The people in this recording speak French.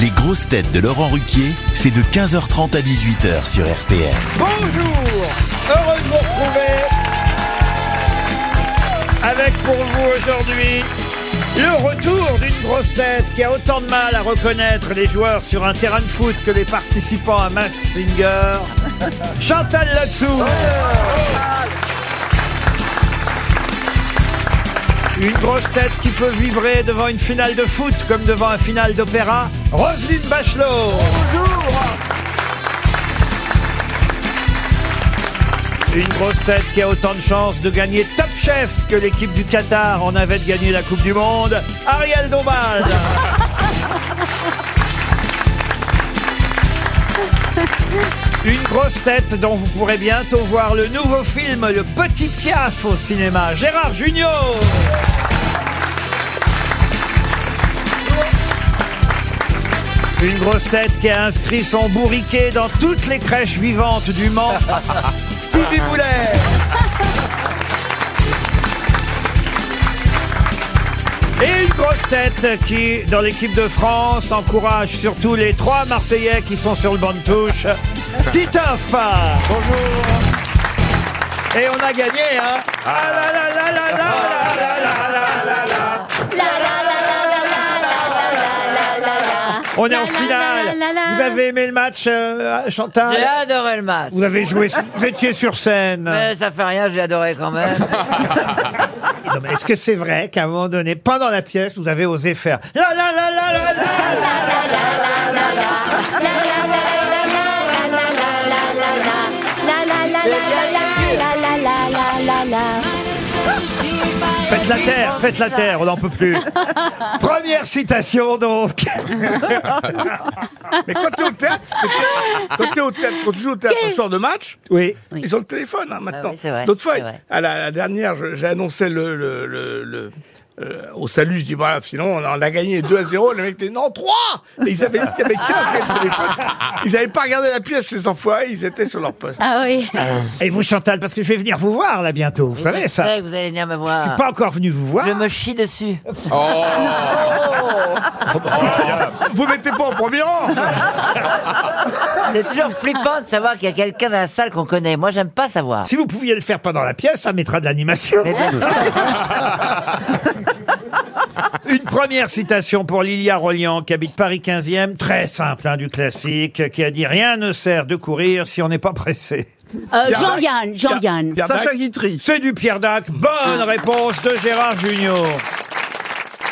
Les grosses têtes de Laurent Ruquier, c'est de 15h30 à 18h sur RTL. Bonjour Heureux de vous retrouver avec pour vous aujourd'hui le retour d'une grosse tête qui a autant de mal à reconnaître les joueurs sur un terrain de foot que les participants à Mask Singer, Chantal Latsou. Une grosse tête qui peut vibrer devant une finale de foot comme devant un final d'opéra, Roselyne Bachelot. Une grosse tête qui a autant de chances de gagner Top Chef que l'équipe du Qatar en avait de gagner la Coupe du Monde, Ariel Dombal. Une grosse tête dont vous pourrez bientôt voir le nouveau film Le Petit Piaf au cinéma, Gérard Junior. Une grosse tête qui a inscrit son bourriquet dans toutes les crèches vivantes du Mans, Stevie Boulet. Tête qui, dans l'équipe de France, encourage surtout les trois Marseillais qui sont sur le banc de touche. Titoff Bonjour. Et on a gagné, hein. Ah là là là là là là là On est en finale Vous avez aimé le match, euh, J'ai Chantal adoré le match. Vous avez joué, vous étiez sur scène. Mais ça fait rien, j'ai adoré quand même. Non, mais Est-ce que c'est vrai qu'à un moment donné, pendant la pièce, vous avez osé faire la la la la la la Faites la terre, faites la terre, on n'en peut plus. Première citation donc. Mais quand tu es au théâtre, quand tu es au théâtre, quand tu joues au théâtre un soir de match, Oui. ils ont le téléphone hein, maintenant. Ah oui, c'est vrai, L'autre fois, c'est vrai. à la, la dernière, je- j'ai annoncé le, le, le, le- euh, au salut, je dis voilà, sinon on en a gagné 2 à 0. Le mec dit non 3 Et ils avaient dit qu'il y avait 15 qui avaient le téléphone. Ils n'avaient pas regardé la pièce, ces enfoirés, ils étaient sur leur poste. Ah oui. Et vous Chantal, parce que je vais venir vous voir là bientôt, vous savez Je ça. que vous allez venir me Je voir. suis pas encore venu vous voir. Je me chie dessus. Vous mettez pas au premier rang C'est toujours flippant de savoir qu'il y a quelqu'un dans la salle qu'on connaît. Moi, j'aime pas savoir. Si vous pouviez le faire pendant la pièce, ça mettra de l'animation. Mais bien sûr. Première citation pour Lilia Rollian, qui habite Paris 15e, très simple, hein, du classique, qui a dit « Rien ne sert de courir si on n'est pas pressé Euh, Jean-Yann, Jean-Yann. Pierre Sacha. Guitry. ». C'est du Pierre Dac. Bonne réponse de Gérard Junior.